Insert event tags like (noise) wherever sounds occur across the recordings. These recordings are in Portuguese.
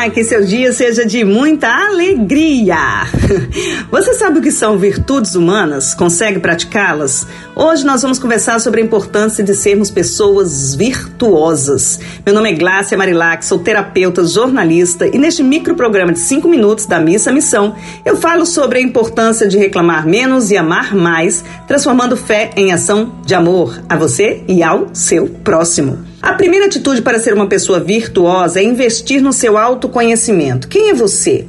Olá, que seu dia seja de muita alegria. (laughs) Você sabe o que são virtudes humanas? Consegue praticá-las? Hoje nós vamos conversar sobre a importância de sermos pessoas virtuosas. Meu nome é Glácia Marilac, sou terapeuta, jornalista e neste microprograma de 5 minutos da Missa Missão, eu falo sobre a importância de reclamar menos e amar mais, transformando fé em ação de amor a você e ao seu próximo. A primeira atitude para ser uma pessoa virtuosa é investir no seu autoconhecimento. Quem é você?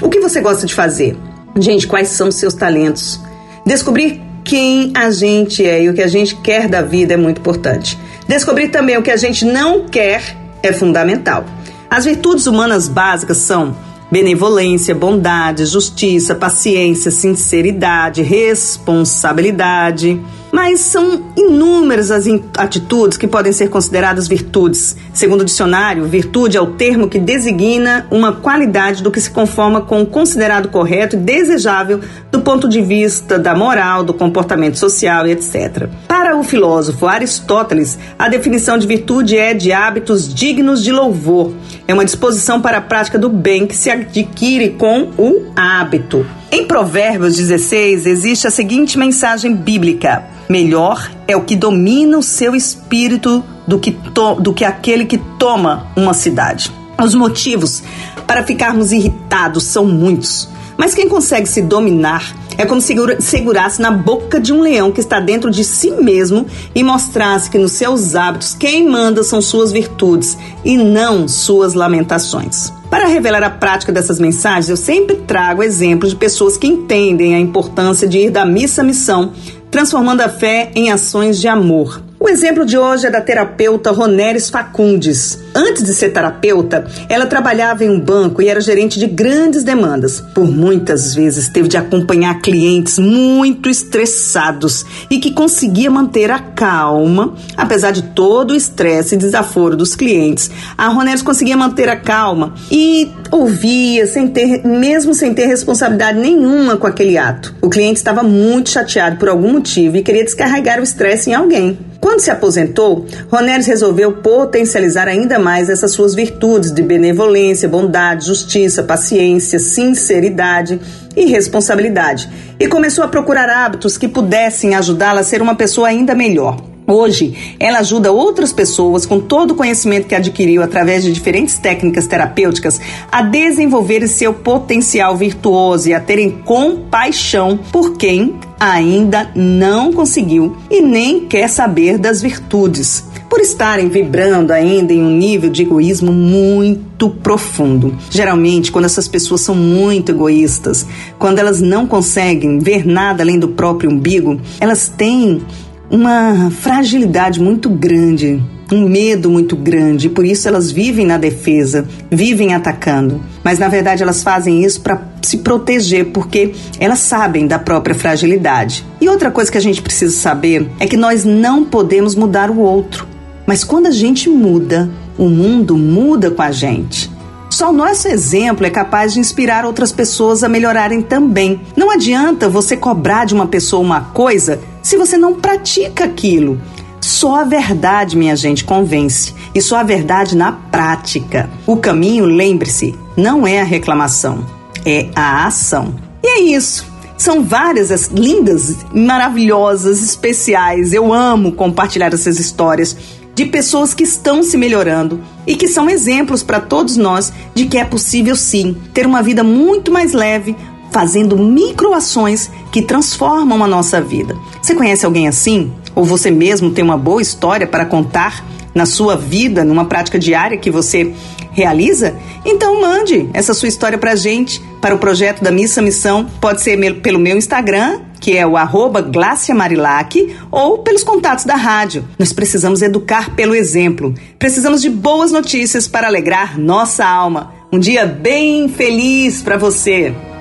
O que você gosta de fazer? Gente, quais são os seus talentos? Descobrir quem a gente é e o que a gente quer da vida é muito importante. Descobrir também o que a gente não quer é fundamental. As virtudes humanas básicas são benevolência, bondade, justiça, paciência, sinceridade, responsabilidade. Mas são inúmeras as atitudes que podem ser consideradas virtudes. Segundo o dicionário, virtude é o termo que designa uma qualidade do que se conforma com o considerado correto e desejável do ponto de vista da moral, do comportamento social e etc. Para o filósofo Aristóteles, a definição de virtude é de hábitos dignos de louvor. É uma disposição para a prática do bem que se adquire com o hábito. Em Provérbios 16 existe a seguinte mensagem bíblica: Melhor é o que domina o seu espírito do que, do que aquele que toma uma cidade. Os motivos para ficarmos irritados são muitos, mas quem consegue se dominar é como se segurasse na boca de um leão que está dentro de si mesmo e mostrasse que nos seus hábitos quem manda são suas virtudes e não suas lamentações. Para revelar a prática dessas mensagens, eu sempre trago exemplos de pessoas que entendem a importância de ir da missa à missão, transformando a fé em ações de amor. O exemplo de hoje é da terapeuta Roneres Facundes. Antes de ser terapeuta, ela trabalhava em um banco e era gerente de grandes demandas. Por muitas vezes teve de acompanhar clientes muito estressados e que conseguia manter a calma, apesar de todo o estresse e desaforo dos clientes. A Roneres conseguia manter a calma e ouvia sem ter, mesmo sem ter responsabilidade nenhuma com aquele ato. O cliente estava muito chateado por algum motivo e queria descarregar o estresse em alguém. Quando se aposentou, Roneres resolveu potencializar ainda mais essas suas virtudes de benevolência, bondade, justiça, paciência, sinceridade e responsabilidade e começou a procurar hábitos que pudessem ajudá-la a ser uma pessoa ainda melhor. Hoje, ela ajuda outras pessoas com todo o conhecimento que adquiriu através de diferentes técnicas terapêuticas a desenvolver seu potencial virtuoso e a terem compaixão por quem ainda não conseguiu e nem quer saber das virtudes, por estarem vibrando ainda em um nível de egoísmo muito profundo. Geralmente, quando essas pessoas são muito egoístas, quando elas não conseguem ver nada além do próprio umbigo, elas têm uma fragilidade muito grande, um medo muito grande, e por isso elas vivem na defesa, vivem atacando. Mas na verdade elas fazem isso para se proteger, porque elas sabem da própria fragilidade. E outra coisa que a gente precisa saber é que nós não podemos mudar o outro. Mas quando a gente muda, o mundo muda com a gente. Só o nosso exemplo é capaz de inspirar outras pessoas a melhorarem também. Não adianta você cobrar de uma pessoa uma coisa se você não pratica aquilo. Só a verdade, minha gente, convence. E só a verdade na prática. O caminho, lembre-se, não é a reclamação, é a ação. E é isso. São várias as lindas, maravilhosas, especiais. Eu amo compartilhar essas histórias de pessoas que estão se melhorando e que são exemplos para todos nós de que é possível sim ter uma vida muito mais leve, fazendo microações que transformam a nossa vida. Você conhece alguém assim? Ou você mesmo tem uma boa história para contar na sua vida, numa prática diária que você realiza? Então mande essa sua história para gente, para o projeto da Missa Missão. Pode ser pelo meu Instagram, que é o arroba Marilac, ou pelos contatos da rádio. Nós precisamos educar pelo exemplo. Precisamos de boas notícias para alegrar nossa alma. Um dia bem feliz para você.